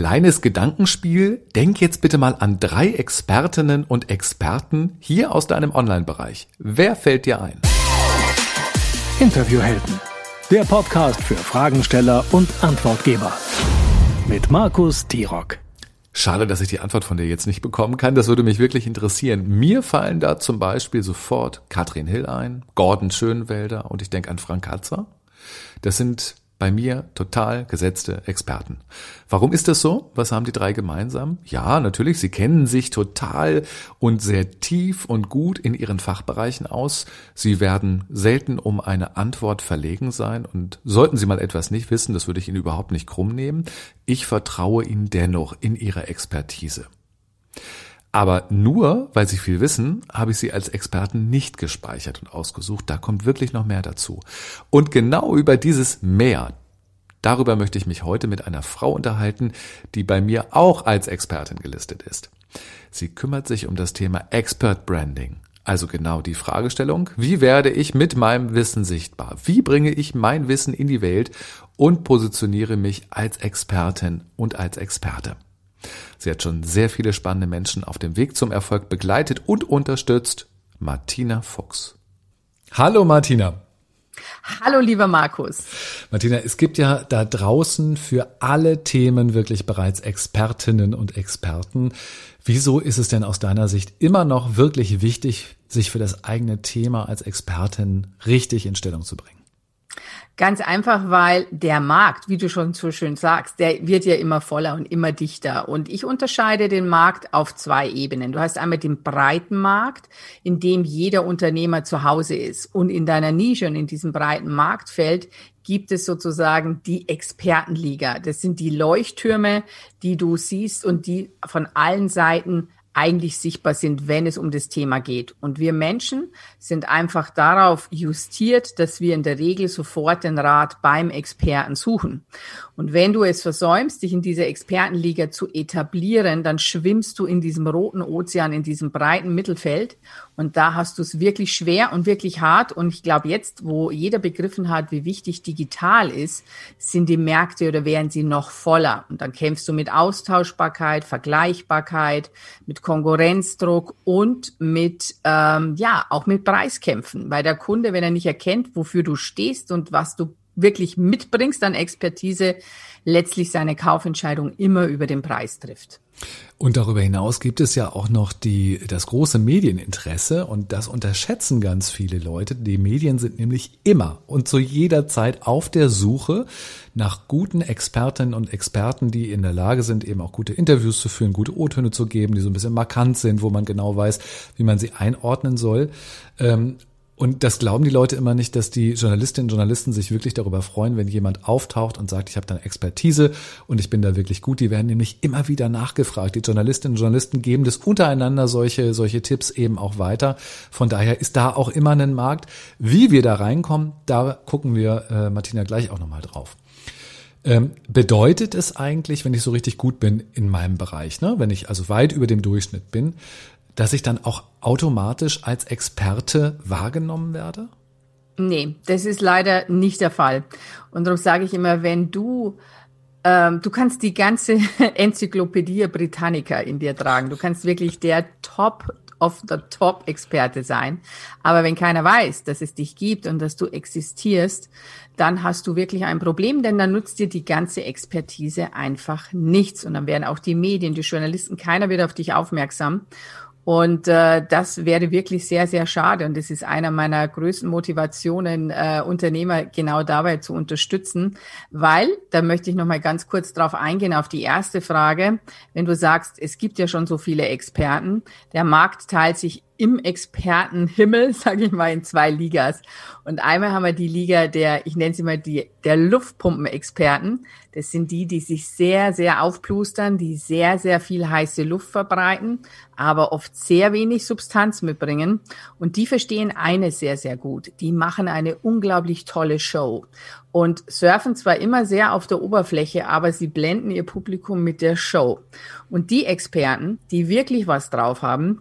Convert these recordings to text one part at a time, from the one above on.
Kleines Gedankenspiel. Denk jetzt bitte mal an drei Expertinnen und Experten hier aus deinem Online-Bereich. Wer fällt dir ein? Interviewhelden. Der Podcast für Fragensteller und Antwortgeber. Mit Markus Tirock. Schade, dass ich die Antwort von dir jetzt nicht bekommen kann. Das würde mich wirklich interessieren. Mir fallen da zum Beispiel sofort Katrin Hill ein, Gordon Schönwelder und ich denke an Frank Katzer. Das sind bei mir total gesetzte Experten. Warum ist das so? Was haben die drei gemeinsam? Ja, natürlich, sie kennen sich total und sehr tief und gut in ihren Fachbereichen aus. Sie werden selten um eine Antwort verlegen sein und sollten Sie mal etwas nicht wissen, das würde ich Ihnen überhaupt nicht krumm nehmen. Ich vertraue Ihnen dennoch in Ihre Expertise. Aber nur, weil sie viel wissen, habe ich sie als Experten nicht gespeichert und ausgesucht. Da kommt wirklich noch mehr dazu. Und genau über dieses Mehr, darüber möchte ich mich heute mit einer Frau unterhalten, die bei mir auch als Expertin gelistet ist. Sie kümmert sich um das Thema Expert Branding. Also genau die Fragestellung, wie werde ich mit meinem Wissen sichtbar? Wie bringe ich mein Wissen in die Welt und positioniere mich als Expertin und als Experte? Sie hat schon sehr viele spannende Menschen auf dem Weg zum Erfolg begleitet und unterstützt. Martina Fuchs. Hallo Martina. Hallo, lieber Markus. Martina, es gibt ja da draußen für alle Themen wirklich bereits Expertinnen und Experten. Wieso ist es denn aus deiner Sicht immer noch wirklich wichtig, sich für das eigene Thema als Expertin richtig in Stellung zu bringen? Ganz einfach, weil der Markt, wie du schon so schön sagst, der wird ja immer voller und immer dichter. Und ich unterscheide den Markt auf zwei Ebenen. Du hast einmal den breiten Markt, in dem jeder Unternehmer zu Hause ist. Und in deiner Nische und in diesem breiten Marktfeld gibt es sozusagen die Expertenliga. Das sind die Leuchttürme, die du siehst und die von allen Seiten eigentlich sichtbar sind, wenn es um das Thema geht. Und wir Menschen sind einfach darauf justiert, dass wir in der Regel sofort den Rat beim Experten suchen. Und wenn du es versäumst, dich in dieser Expertenliga zu etablieren, dann schwimmst du in diesem roten Ozean, in diesem breiten Mittelfeld. Und da hast du es wirklich schwer und wirklich hart. Und ich glaube, jetzt, wo jeder begriffen hat, wie wichtig digital ist, sind die Märkte oder werden sie noch voller. Und dann kämpfst du mit Austauschbarkeit, Vergleichbarkeit, mit Konkurrenzdruck und mit, ähm, ja, auch mit Preiskämpfen. Weil der Kunde, wenn er nicht erkennt, wofür du stehst und was du wirklich mitbringst an Expertise, letztlich seine Kaufentscheidung immer über den Preis trifft. Und darüber hinaus gibt es ja auch noch die, das große Medieninteresse und das unterschätzen ganz viele Leute. Die Medien sind nämlich immer und zu jeder Zeit auf der Suche nach guten Expertinnen und Experten, die in der Lage sind, eben auch gute Interviews zu führen, gute O-Töne zu geben, die so ein bisschen markant sind, wo man genau weiß, wie man sie einordnen soll. Und das glauben die Leute immer nicht, dass die Journalistinnen und Journalisten sich wirklich darüber freuen, wenn jemand auftaucht und sagt, ich habe da eine Expertise und ich bin da wirklich gut. Die werden nämlich immer wieder nachgefragt. Die Journalistinnen und Journalisten geben das untereinander solche, solche Tipps eben auch weiter. Von daher ist da auch immer ein Markt. Wie wir da reinkommen, da gucken wir, äh, Martina, gleich auch nochmal drauf. Ähm, bedeutet es eigentlich, wenn ich so richtig gut bin in meinem Bereich, ne, wenn ich also weit über dem Durchschnitt bin, dass ich dann auch automatisch als Experte wahrgenommen werde? Nee, das ist leider nicht der Fall. Und darum sage ich immer, wenn du ähm, du kannst die ganze Enzyklopädie Britannica in dir tragen. Du kannst wirklich der Top of the Top Experte sein. Aber wenn keiner weiß, dass es dich gibt und dass du existierst, dann hast du wirklich ein Problem, denn dann nutzt dir die ganze Expertise einfach nichts. Und dann werden auch die Medien, die Journalisten, keiner wird auf dich aufmerksam. Und äh, das wäre wirklich sehr, sehr schade. Und das ist einer meiner größten Motivationen, äh, Unternehmer genau dabei zu unterstützen, weil, da möchte ich nochmal ganz kurz drauf eingehen, auf die erste Frage. Wenn du sagst, es gibt ja schon so viele Experten, der Markt teilt sich im Expertenhimmel, sage ich mal, in zwei Ligas. Und einmal haben wir die Liga der, ich nenne sie mal die, der Luftpumpenexperten. Das sind die, die sich sehr, sehr aufplustern, die sehr, sehr viel heiße Luft verbreiten, aber oft sehr wenig Substanz mitbringen. Und die verstehen eines sehr, sehr gut. Die machen eine unglaublich tolle Show und surfen zwar immer sehr auf der Oberfläche, aber sie blenden ihr Publikum mit der Show. Und die Experten, die wirklich was drauf haben,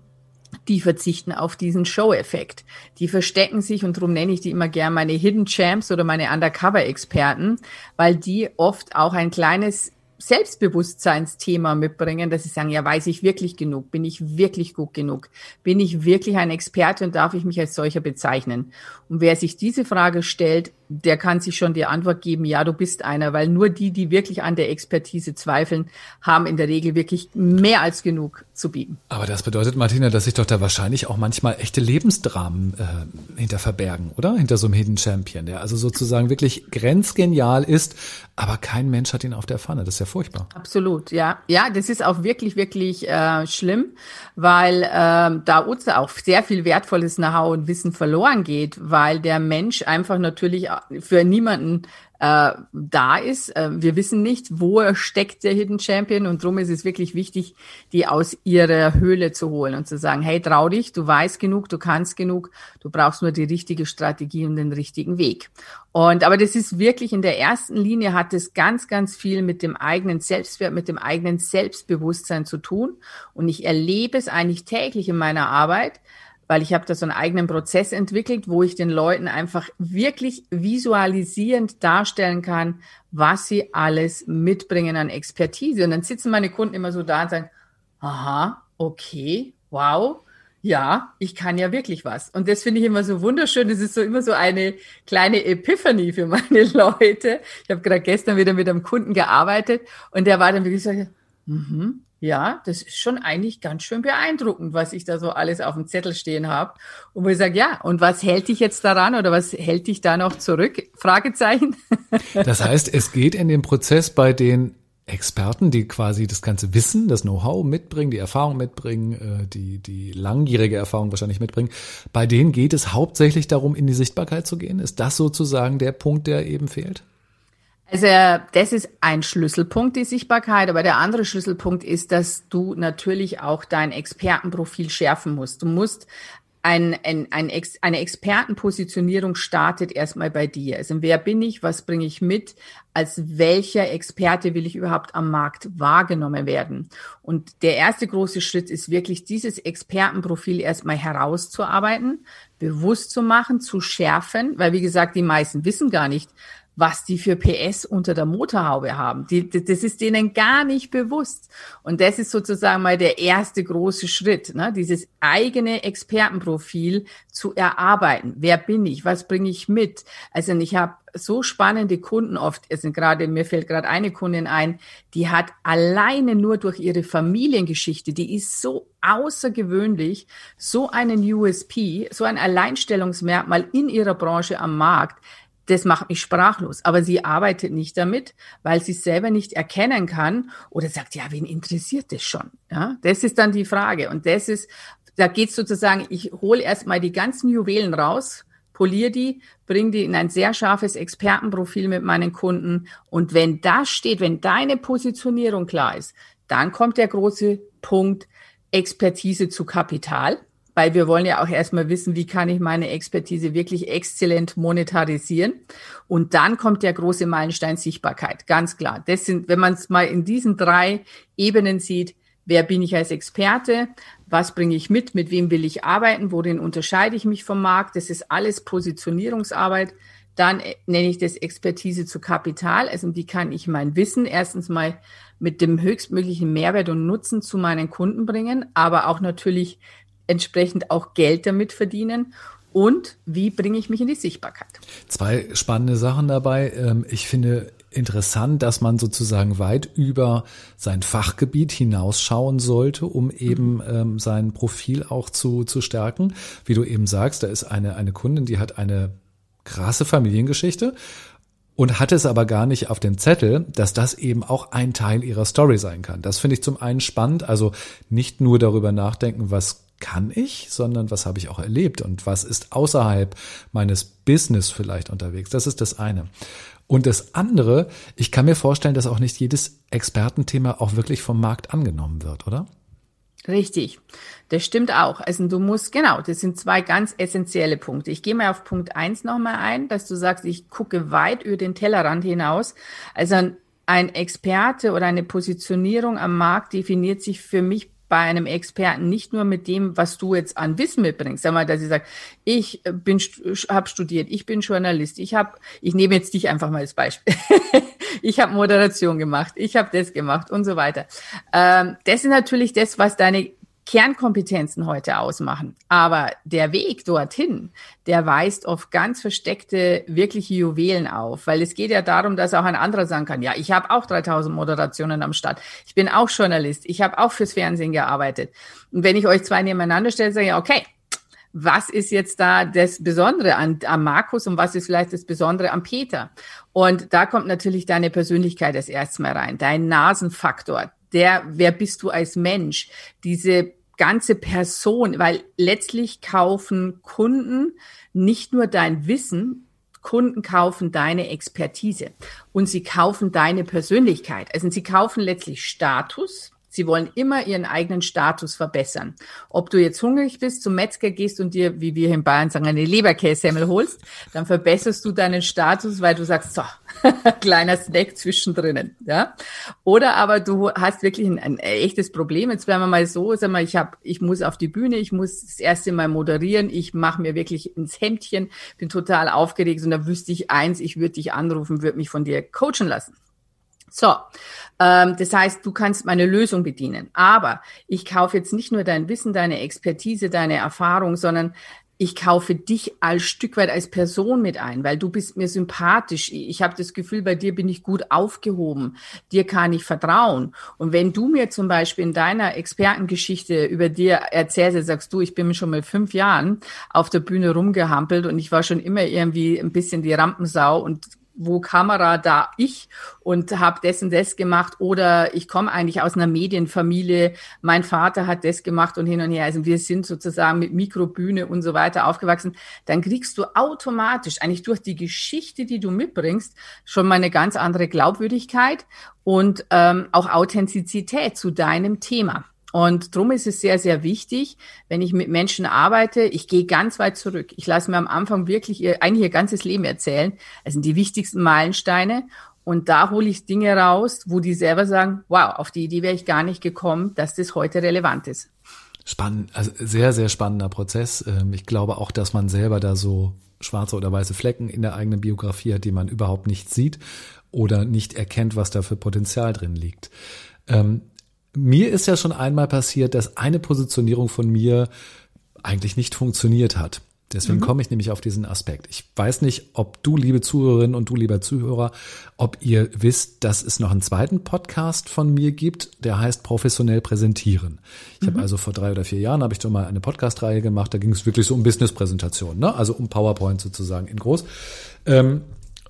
die verzichten auf diesen Show-Effekt. Die verstecken sich und darum nenne ich die immer gern meine Hidden Champs oder meine Undercover-Experten, weil die oft auch ein kleines Selbstbewusstseinsthema mitbringen, dass sie sagen, ja, weiß ich wirklich genug? Bin ich wirklich gut genug? Bin ich wirklich ein Experte und darf ich mich als solcher bezeichnen? Und wer sich diese Frage stellt, der kann sich schon die Antwort geben, ja, du bist einer, weil nur die, die wirklich an der Expertise zweifeln, haben in der Regel wirklich mehr als genug zu bieten. Aber das bedeutet, Martina, dass sich doch da wahrscheinlich auch manchmal echte Lebensdramen äh, hinter verbergen, oder? Hinter so einem Hidden Champion, der also sozusagen wirklich grenzgenial ist, aber kein Mensch hat ihn auf der Pfanne. Das ist ja furchtbar. Absolut, ja. Ja, das ist auch wirklich, wirklich äh, schlimm, weil äh, da uns auch sehr viel wertvolles Know-how und Wissen verloren geht, weil der Mensch einfach natürlich für niemanden äh, da ist. Äh, wir wissen nicht, wo steckt, der Hidden Champion. Und darum ist es wirklich wichtig, die aus ihrer Höhle zu holen und zu sagen, hey, trau dich, du weißt genug, du kannst genug, du brauchst nur die richtige Strategie und den richtigen Weg. Und aber das ist wirklich in der ersten Linie hat es ganz, ganz viel mit dem eigenen Selbstwert, mit dem eigenen Selbstbewusstsein zu tun. Und ich erlebe es eigentlich täglich in meiner Arbeit, weil ich habe da so einen eigenen Prozess entwickelt, wo ich den Leuten einfach wirklich visualisierend darstellen kann, was sie alles mitbringen an Expertise. Und dann sitzen meine Kunden immer so da und sagen, aha, okay, wow, ja, ich kann ja wirklich was. Und das finde ich immer so wunderschön. Das ist so immer so eine kleine Epiphanie für meine Leute. Ich habe gerade gestern wieder mit einem Kunden gearbeitet und der war dann wirklich so, mhm, ja, das ist schon eigentlich ganz schön beeindruckend, was ich da so alles auf dem Zettel stehen habe. Und wo ich sage, ja, und was hält dich jetzt daran oder was hält dich da noch zurück? Fragezeichen. Das heißt, es geht in dem Prozess bei den Experten, die quasi das ganze Wissen, das Know-how mitbringen, die Erfahrung mitbringen, äh, die, die langjährige Erfahrung wahrscheinlich mitbringen. Bei denen geht es hauptsächlich darum, in die Sichtbarkeit zu gehen. Ist das sozusagen der Punkt, der eben fehlt? Also das ist ein Schlüsselpunkt, die Sichtbarkeit. Aber der andere Schlüsselpunkt ist, dass du natürlich auch dein Expertenprofil schärfen musst. Du musst ein, ein, ein Ex, eine Expertenpositionierung startet erstmal bei dir. Also wer bin ich, was bringe ich mit, als welcher Experte will ich überhaupt am Markt wahrgenommen werden. Und der erste große Schritt ist wirklich dieses Expertenprofil erstmal herauszuarbeiten, bewusst zu machen, zu schärfen, weil wie gesagt, die meisten wissen gar nicht, was die für PS unter der Motorhaube haben. Die, das ist denen gar nicht bewusst. Und das ist sozusagen mal der erste große Schritt, ne? dieses eigene Expertenprofil zu erarbeiten. Wer bin ich? Was bringe ich mit? Also ich habe so spannende Kunden oft, also gerade mir fällt gerade eine Kundin ein, die hat alleine nur durch ihre Familiengeschichte, die ist so außergewöhnlich, so einen USP, so ein Alleinstellungsmerkmal in ihrer Branche am Markt das macht mich sprachlos. Aber sie arbeitet nicht damit, weil sie es selber nicht erkennen kann oder sagt, ja, wen interessiert das schon? Ja, das ist dann die Frage. Und das ist, da geht sozusagen, ich hole erstmal die ganzen Juwelen raus, poliere die, bringe die in ein sehr scharfes Expertenprofil mit meinen Kunden. Und wenn das steht, wenn deine Positionierung klar ist, dann kommt der große Punkt Expertise zu Kapital weil wir wollen ja auch erstmal wissen, wie kann ich meine Expertise wirklich exzellent monetarisieren. Und dann kommt der große Meilenstein Sichtbarkeit, ganz klar. Das sind, wenn man es mal in diesen drei Ebenen sieht, wer bin ich als Experte, was bringe ich mit, mit wem will ich arbeiten, worin unterscheide ich mich vom Markt, das ist alles Positionierungsarbeit. Dann äh, nenne ich das Expertise zu Kapital, also wie kann ich mein Wissen erstens mal mit dem höchstmöglichen Mehrwert und Nutzen zu meinen Kunden bringen, aber auch natürlich entsprechend auch Geld damit verdienen und wie bringe ich mich in die Sichtbarkeit. Zwei spannende Sachen dabei. Ähm, ich finde interessant, dass man sozusagen weit über sein Fachgebiet hinausschauen sollte, um eben mhm. ähm, sein Profil auch zu, zu stärken. Wie du eben sagst, da ist eine, eine Kundin, die hat eine krasse Familiengeschichte und hat es aber gar nicht auf dem Zettel, dass das eben auch ein Teil ihrer Story sein kann. Das finde ich zum einen spannend, also nicht nur darüber nachdenken, was kann ich, sondern was habe ich auch erlebt und was ist außerhalb meines Business vielleicht unterwegs. Das ist das eine. Und das andere, ich kann mir vorstellen, dass auch nicht jedes Expertenthema auch wirklich vom Markt angenommen wird, oder? Richtig, das stimmt auch. Also du musst, genau, das sind zwei ganz essentielle Punkte. Ich gehe mal auf Punkt eins nochmal ein, dass du sagst, ich gucke weit über den Tellerrand hinaus. Also ein Experte oder eine Positionierung am Markt definiert sich für mich bei einem Experten nicht nur mit dem, was du jetzt an Wissen mitbringst, sag mal, dass ich sage, ich bin habe studiert, ich bin Journalist, ich habe, ich nehme jetzt dich einfach mal als Beispiel. ich habe Moderation gemacht, ich habe das gemacht und so weiter. Ähm, das ist natürlich das, was deine Kernkompetenzen heute ausmachen. Aber der Weg dorthin, der weist oft ganz versteckte, wirkliche Juwelen auf, weil es geht ja darum, dass auch ein anderer sagen kann, ja, ich habe auch 3000 Moderationen am Start. Ich bin auch Journalist. Ich habe auch fürs Fernsehen gearbeitet. Und wenn ich euch zwei nebeneinander stelle, sage ich, okay, was ist jetzt da das Besondere an, an Markus und was ist vielleicht das Besondere an Peter? Und da kommt natürlich deine Persönlichkeit das erste Mal rein, dein Nasenfaktor, der, wer bist du als Mensch? Diese ganze Person, weil letztlich kaufen Kunden nicht nur dein Wissen, Kunden kaufen deine Expertise und sie kaufen deine Persönlichkeit. Also sie kaufen letztlich Status, Sie wollen immer ihren eigenen Status verbessern. Ob du jetzt hungrig bist, zum Metzger gehst und dir, wie wir in Bayern sagen, eine Leberkässemmel holst, dann verbesserst du deinen Status, weil du sagst, so, kleiner Snack zwischendrin, ja. Oder aber du hast wirklich ein, ein echtes Problem. Jetzt werden wir mal so, sag mal, ich habe, ich muss auf die Bühne, ich muss das erste Mal moderieren, ich mache mir wirklich ins Hemdchen, bin total aufgeregt und da wüsste ich eins, ich würde dich anrufen, würde mich von dir coachen lassen. So, ähm, das heißt, du kannst meine Lösung bedienen. Aber ich kaufe jetzt nicht nur dein Wissen, deine Expertise, deine Erfahrung, sondern ich kaufe dich als Stück weit als Person mit ein, weil du bist mir sympathisch. Ich habe das Gefühl, bei dir bin ich gut aufgehoben. Dir kann ich vertrauen. Und wenn du mir zum Beispiel in deiner Expertengeschichte über dir erzählst, sagst du, ich bin schon mal fünf Jahren auf der Bühne rumgehampelt und ich war schon immer irgendwie ein bisschen die Rampensau und wo Kamera da ich und habe und das gemacht oder ich komme eigentlich aus einer Medienfamilie, mein Vater hat das gemacht und hin und her. Also wir sind sozusagen mit Mikrobühne und so weiter aufgewachsen. Dann kriegst du automatisch eigentlich durch die Geschichte, die du mitbringst, schon mal eine ganz andere Glaubwürdigkeit und ähm, auch Authentizität zu deinem Thema. Und drum ist es sehr, sehr wichtig, wenn ich mit Menschen arbeite, ich gehe ganz weit zurück. Ich lasse mir am Anfang wirklich ihr, eigentlich ihr ganzes Leben erzählen. Das sind die wichtigsten Meilensteine. Und da hole ich Dinge raus, wo die selber sagen, wow, auf die Idee wäre ich gar nicht gekommen, dass das heute relevant ist. Spannend, also sehr, sehr spannender Prozess. Ähm, ich glaube auch, dass man selber da so schwarze oder weiße Flecken in der eigenen Biografie hat, die man überhaupt nicht sieht oder nicht erkennt, was da für Potenzial drin liegt. Mir ist ja schon einmal passiert, dass eine Positionierung von mir eigentlich nicht funktioniert hat. Deswegen mhm. komme ich nämlich auf diesen Aspekt. Ich weiß nicht, ob du, liebe Zuhörerinnen und du, lieber Zuhörer, ob ihr wisst, dass es noch einen zweiten Podcast von mir gibt, der heißt Professionell präsentieren. Ich mhm. habe also vor drei oder vier Jahren habe ich doch mal eine Podcast-Reihe gemacht, da ging es wirklich so um Business-Präsentation, ne? also um PowerPoint sozusagen in groß. Ähm,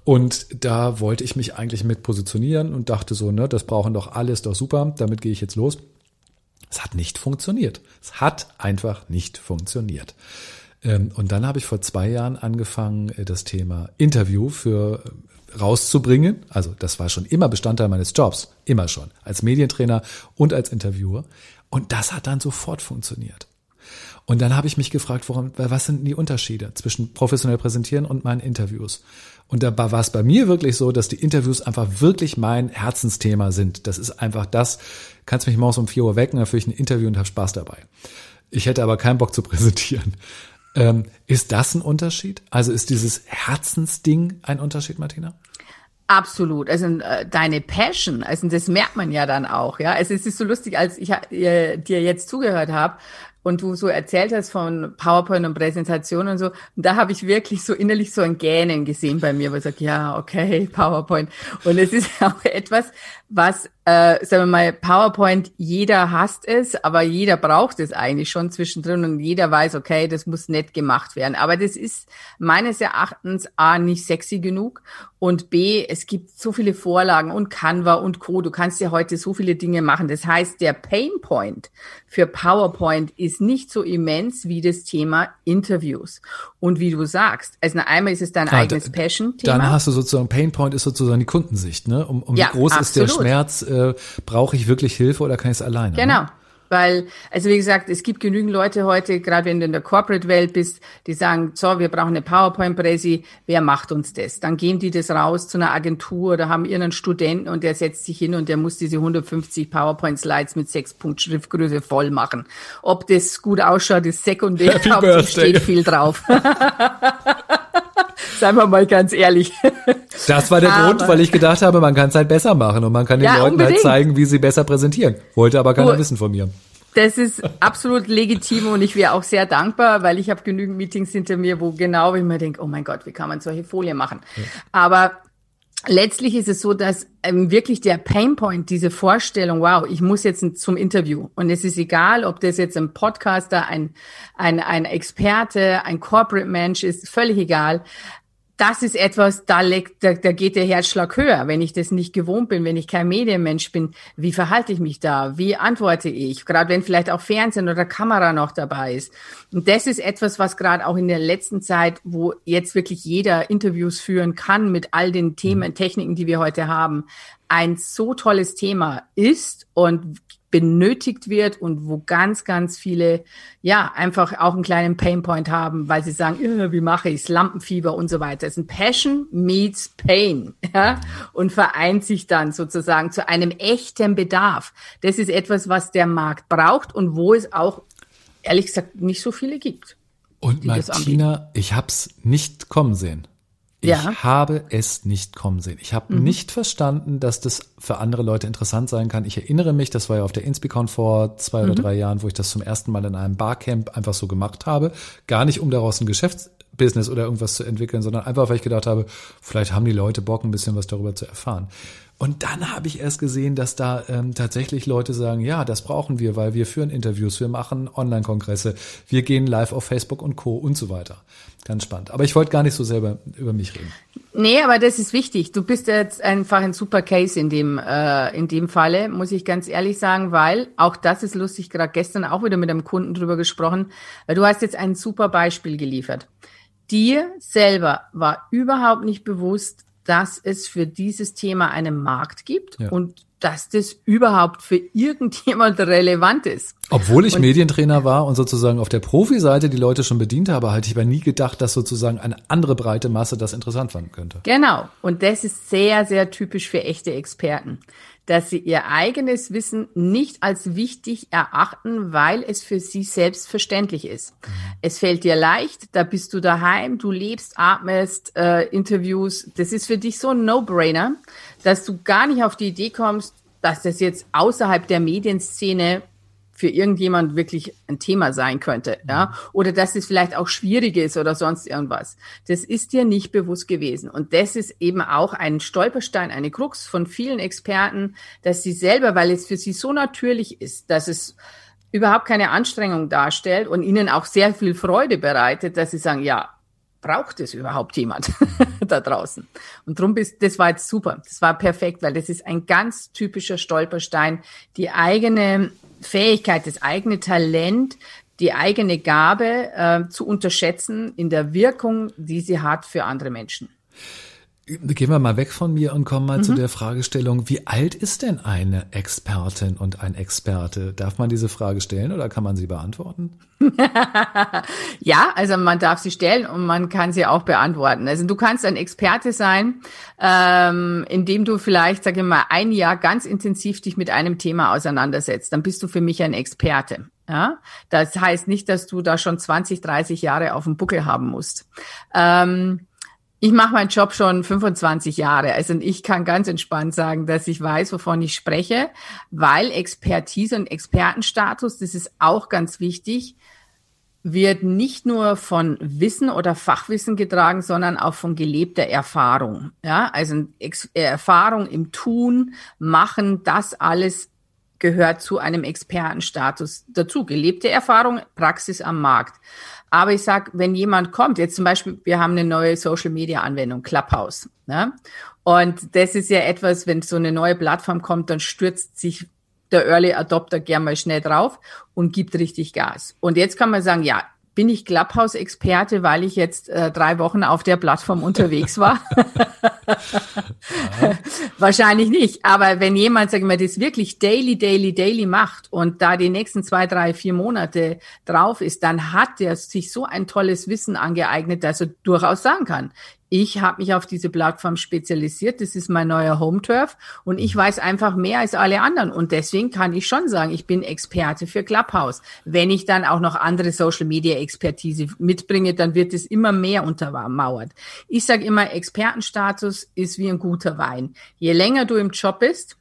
und da wollte ich mich eigentlich mit positionieren und dachte so, ne, das brauchen doch alles, doch super, damit gehe ich jetzt los. Es hat nicht funktioniert. Es hat einfach nicht funktioniert. Ähm, und dann habe ich vor zwei Jahren angefangen, äh, das Thema Interview für äh, rauszubringen. Also das war schon immer Bestandteil meines Jobs, immer schon, als Medientrainer und als Interviewer. Und das hat dann sofort funktioniert. Und dann habe ich mich gefragt, warum, was sind die Unterschiede zwischen professionell präsentieren und meinen Interviews? Und da war es bei mir wirklich so, dass die Interviews einfach wirklich mein Herzensthema sind. Das ist einfach das, kannst mich morgens um vier Uhr wecken, dann führe ich ein Interview und habe Spaß dabei. Ich hätte aber keinen Bock zu präsentieren. Ähm, ist das ein Unterschied? Also ist dieses Herzensding ein Unterschied, Martina? Absolut. Also äh, deine Passion, also das merkt man ja dann auch, ja. Also es ist so lustig, als ich äh, dir jetzt zugehört habe, und du so erzählt hast von PowerPoint und Präsentation und so, und da habe ich wirklich so innerlich so ein Gähnen gesehen bei mir, wo ich sage, ja, okay, PowerPoint. Und es ist auch etwas, was, äh, sagen wir mal, PowerPoint, jeder hasst es, aber jeder braucht es eigentlich schon zwischendrin und jeder weiß, okay, das muss nett gemacht werden. Aber das ist meines Erachtens A, nicht sexy genug und B, es gibt so viele Vorlagen und Canva und Co. Du kannst ja heute so viele Dinge machen. Das heißt, der Painpoint für PowerPoint ist nicht so immens wie das Thema Interviews. Und wie du sagst, also einmal ist es dein ja, eigenes Passion-Thema. Dann hast du sozusagen, Painpoint ist sozusagen die Kundensicht, ne? Um, um ja, wie groß absolut. ist der Schmerz, äh, brauche ich wirklich Hilfe oder kann ich es alleine? Ne? Genau. Ne? Weil, also wie gesagt, es gibt genügend Leute heute, gerade wenn du in der Corporate-Welt bist, die sagen, so, wir brauchen eine PowerPoint-Präsi, wer macht uns das? Dann gehen die das raus zu einer Agentur oder haben ihren Studenten und der setzt sich hin und der muss diese 150 PowerPoint-Slides mit sechs Punkt Schriftgröße voll machen. Ob das gut ausschaut, ist sekundär, aber steht viel drauf. Seien wir mal ganz ehrlich. Das war der aber, Grund, weil ich gedacht habe, man kann es halt besser machen und man kann den ja, Leuten halt unbedingt. halt zeigen, wie sie besser präsentieren. Wollte aber keiner wissen von mir. Das ist absolut legitim und ich wäre auch sehr dankbar, weil ich habe genügend Meetings hinter mir, wo genau ich mir denke, oh mein Gott, wie kann man solche Folien machen? Ja. Aber letztlich ist es so, dass ähm, wirklich der Painpoint, diese Vorstellung, wow, ich muss jetzt zum Interview. Und es ist egal, ob das jetzt ein Podcaster, ein, ein, ein Experte, ein Corporate Mensch ist, völlig egal das ist etwas, da, legt, da, da geht der Herzschlag höher, wenn ich das nicht gewohnt bin, wenn ich kein Medienmensch bin. Wie verhalte ich mich da? Wie antworte ich? Gerade wenn vielleicht auch Fernsehen oder Kamera noch dabei ist. Und das ist etwas, was gerade auch in der letzten Zeit, wo jetzt wirklich jeder Interviews führen kann mit all den Themen, mhm. Techniken, die wir heute haben, ein so tolles Thema ist und benötigt wird und wo ganz, ganz viele ja einfach auch einen kleinen Painpoint haben, weil sie sagen, wie mache ich's, Lampenfieber und so weiter. Es ist ein Passion meets Pain ja, und vereint sich dann sozusagen zu einem echten Bedarf. Das ist etwas, was der Markt braucht und wo es auch ehrlich gesagt nicht so viele gibt. Und Martina, ich hab's nicht kommen sehen. Ich ja. habe es nicht kommen sehen. Ich habe mhm. nicht verstanden, dass das für andere Leute interessant sein kann. Ich erinnere mich, das war ja auf der Inspicon vor zwei mhm. oder drei Jahren, wo ich das zum ersten Mal in einem Barcamp einfach so gemacht habe. Gar nicht, um daraus ein Geschäftsbusiness oder irgendwas zu entwickeln, sondern einfach, weil ich gedacht habe, vielleicht haben die Leute Bock, ein bisschen was darüber zu erfahren. Und dann habe ich erst gesehen, dass da ähm, tatsächlich Leute sagen, ja, das brauchen wir, weil wir führen Interviews, wir machen Online-Kongresse, wir gehen live auf Facebook und Co. und so weiter. Ganz spannend. Aber ich wollte gar nicht so selber über mich reden. Nee, aber das ist wichtig. Du bist jetzt einfach ein super Case in dem, äh, in dem Falle, muss ich ganz ehrlich sagen, weil auch das ist lustig, gerade gestern auch wieder mit einem Kunden drüber gesprochen, weil du hast jetzt ein super Beispiel geliefert. Dir selber war überhaupt nicht bewusst, dass es für dieses Thema einen Markt gibt ja. und dass das überhaupt für irgendjemand relevant ist. Obwohl ich und, Medientrainer war und sozusagen auf der Profiseite die Leute schon bedient habe, hatte ich aber nie gedacht, dass sozusagen eine andere breite Masse das interessant fanden könnte. Genau. Und das ist sehr, sehr typisch für echte Experten dass sie ihr eigenes Wissen nicht als wichtig erachten, weil es für sie selbstverständlich ist. Mhm. Es fällt dir leicht, da bist du daheim, du lebst, atmest, äh, Interviews. Das ist für dich so ein No-Brainer, dass du gar nicht auf die Idee kommst, dass das jetzt außerhalb der Medienszene für irgendjemand wirklich ein Thema sein könnte, ja, mhm. oder dass es vielleicht auch schwierig ist oder sonst irgendwas. Das ist dir nicht bewusst gewesen. Und das ist eben auch ein Stolperstein, eine Krux von vielen Experten, dass sie selber, weil es für sie so natürlich ist, dass es überhaupt keine Anstrengung darstellt und ihnen auch sehr viel Freude bereitet, dass sie sagen, ja, braucht es überhaupt jemand da draußen? Und drum bist, das war jetzt super. Das war perfekt, weil das ist ein ganz typischer Stolperstein, die eigene Fähigkeit, das eigene Talent, die eigene Gabe äh, zu unterschätzen in der Wirkung, die sie hat für andere Menschen. Gehen wir mal weg von mir und kommen mal mhm. zu der Fragestellung, wie alt ist denn eine Expertin und ein Experte? Darf man diese Frage stellen oder kann man sie beantworten? ja, also man darf sie stellen und man kann sie auch beantworten. Also du kannst ein Experte sein, ähm, indem du vielleicht, sage ich mal, ein Jahr ganz intensiv dich mit einem Thema auseinandersetzt. Dann bist du für mich ein Experte. Ja, das heißt nicht, dass du da schon 20, 30 Jahre auf dem Buckel haben musst. Ähm, ich mache meinen Job schon 25 Jahre. Also ich kann ganz entspannt sagen, dass ich weiß, wovon ich spreche, weil Expertise und Expertenstatus, das ist auch ganz wichtig, wird nicht nur von Wissen oder Fachwissen getragen, sondern auch von gelebter Erfahrung. Ja, also Erfahrung im Tun, Machen, das alles gehört zu einem Expertenstatus dazu. Gelebte Erfahrung, Praxis am Markt. Aber ich sag, wenn jemand kommt, jetzt zum Beispiel, wir haben eine neue Social Media Anwendung, Clubhouse. Ne? Und das ist ja etwas, wenn so eine neue Plattform kommt, dann stürzt sich der Early Adopter gern mal schnell drauf und gibt richtig Gas. Und jetzt kann man sagen, ja, bin ich Clubhouse-Experte, weil ich jetzt äh, drei Wochen auf der Plattform unterwegs war? Wahrscheinlich nicht. Aber wenn jemand, sagen wir, das wirklich daily, daily, daily macht und da die nächsten zwei, drei, vier Monate drauf ist, dann hat er sich so ein tolles Wissen angeeignet, dass er durchaus sagen kann, ich habe mich auf diese Plattform spezialisiert. Das ist mein neuer Home Turf und ich weiß einfach mehr als alle anderen. Und deswegen kann ich schon sagen, ich bin Experte für Clubhouse. Wenn ich dann auch noch andere Social Media Expertise mitbringe, dann wird es immer mehr untermauert. Ich sage immer, Expertenstatus ist wie ein guter Wein. Je länger du im Job bist,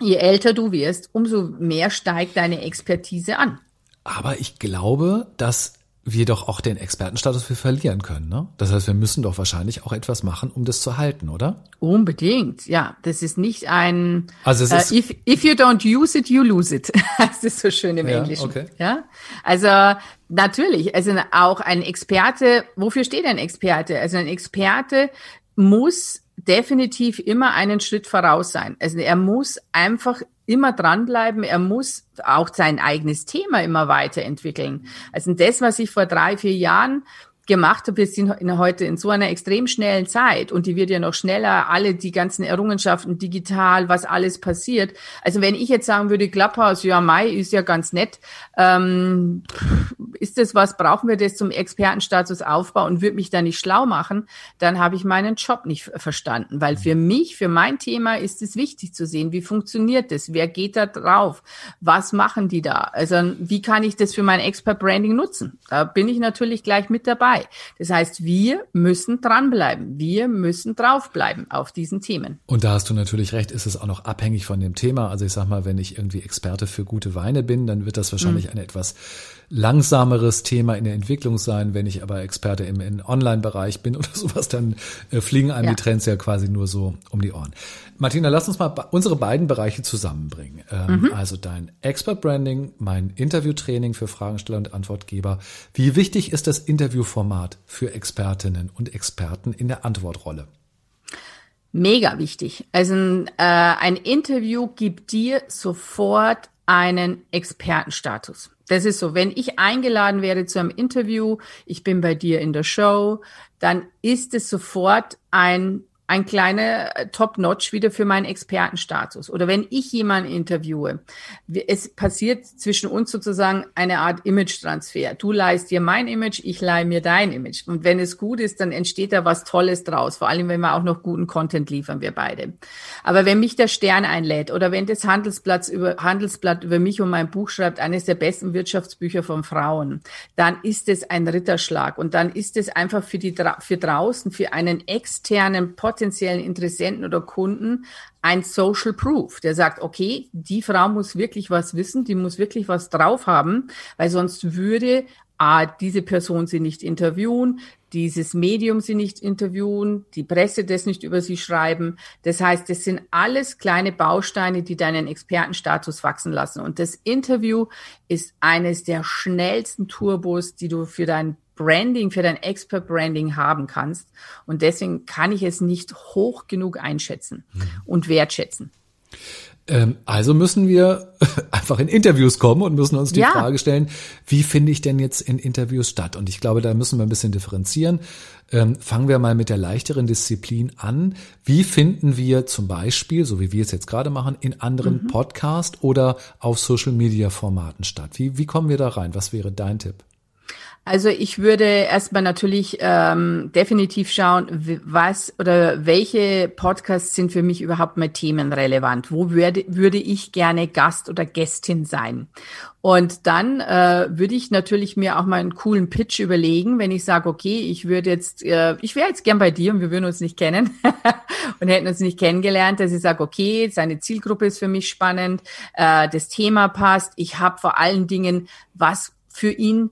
je älter du wirst, umso mehr steigt deine Expertise an. Aber ich glaube, dass wir doch auch den Expertenstatus für verlieren können. Ne? Das heißt, wir müssen doch wahrscheinlich auch etwas machen, um das zu halten, oder? Unbedingt, ja. Das ist nicht ein also es ist, uh, if, if you don't use it, you lose it. das ist so schön im ja, Englischen. Okay. Ja, also natürlich, also auch ein Experte, wofür steht ein Experte? Also ein Experte muss definitiv immer einen Schritt voraus sein. Also er muss einfach immer dranbleiben. Er muss auch sein eigenes Thema immer weiterentwickeln. Also das, was ich vor drei, vier Jahren gemacht habe. Wir sind in, heute in so einer extrem schnellen Zeit und die wird ja noch schneller, alle die ganzen Errungenschaften digital, was alles passiert. Also wenn ich jetzt sagen würde, Clubhouse, ja, Mai ist ja ganz nett, ähm, ist das was, brauchen wir das zum Expertenstatus aufbauen und würde mich da nicht schlau machen, dann habe ich meinen Job nicht verstanden. Weil für mich, für mein Thema ist es wichtig zu sehen, wie funktioniert das, wer geht da drauf, was machen die da, also wie kann ich das für mein Expert Branding nutzen. Da bin ich natürlich gleich mit dabei dabei. Das heißt, wir müssen dranbleiben. Wir müssen draufbleiben auf diesen Themen. Und da hast du natürlich recht, ist es auch noch abhängig von dem Thema. Also ich sag mal, wenn ich irgendwie Experte für gute Weine bin, dann wird das wahrscheinlich mhm. ein etwas langsameres Thema in der Entwicklung sein. Wenn ich aber Experte im, im Online-Bereich bin oder sowas, dann äh, fliegen einem ja. die Trends ja quasi nur so um die Ohren. Martina, lass uns mal unsere beiden Bereiche zusammenbringen. Ähm, mhm. Also dein Expert Branding, mein Interviewtraining für Fragensteller und Antwortgeber. Wie wichtig ist das Interviewformat für Expertinnen und Experten in der Antwortrolle? Mega wichtig. Also äh, ein Interview gibt dir sofort einen Expertenstatus. Das ist so, wenn ich eingeladen werde zu einem Interview, ich bin bei dir in der Show, dann ist es sofort ein ein kleiner äh, Top-Notch wieder für meinen Expertenstatus. Oder wenn ich jemanden interviewe, es passiert zwischen uns sozusagen eine Art Image-Transfer. Du leihst dir mein Image, ich leihe mir dein Image. Und wenn es gut ist, dann entsteht da was Tolles draus. Vor allem, wenn wir auch noch guten Content liefern, wir beide. Aber wenn mich der Stern einlädt oder wenn das Handelsblatt über, Handelsblatt über mich und mein Buch schreibt, eines der besten Wirtschaftsbücher von Frauen, dann ist es ein Ritterschlag. Und dann ist es einfach für die, für draußen, für einen externen Podcast potenziellen Interessenten oder Kunden ein Social Proof, der sagt, okay, die Frau muss wirklich was wissen, die muss wirklich was drauf haben, weil sonst würde A, diese Person sie nicht interviewen, dieses Medium sie nicht interviewen, die Presse das nicht über sie schreiben. Das heißt, das sind alles kleine Bausteine, die deinen Expertenstatus wachsen lassen. Und das Interview ist eines der schnellsten Turbos, die du für dein Branding, für dein Expert Branding haben kannst. Und deswegen kann ich es nicht hoch genug einschätzen mhm. und wertschätzen. Ähm, also müssen wir einfach in Interviews kommen und müssen uns die ja. Frage stellen, wie finde ich denn jetzt in Interviews statt? Und ich glaube, da müssen wir ein bisschen differenzieren. Ähm, fangen wir mal mit der leichteren Disziplin an. Wie finden wir zum Beispiel, so wie wir es jetzt gerade machen, in anderen mhm. Podcast oder auf Social Media Formaten statt? Wie, wie kommen wir da rein? Was wäre dein Tipp? Also ich würde erstmal natürlich ähm, definitiv schauen, was oder welche Podcasts sind für mich überhaupt mal themenrelevant. Wo würde, würde ich gerne Gast oder Gästin sein? Und dann äh, würde ich natürlich mir auch mal einen coolen Pitch überlegen, wenn ich sage, okay, ich würde jetzt, äh, ich wäre jetzt gern bei dir und wir würden uns nicht kennen und hätten uns nicht kennengelernt, dass ich sage, okay, seine Zielgruppe ist für mich spannend, äh, das Thema passt, ich habe vor allen Dingen was für ihn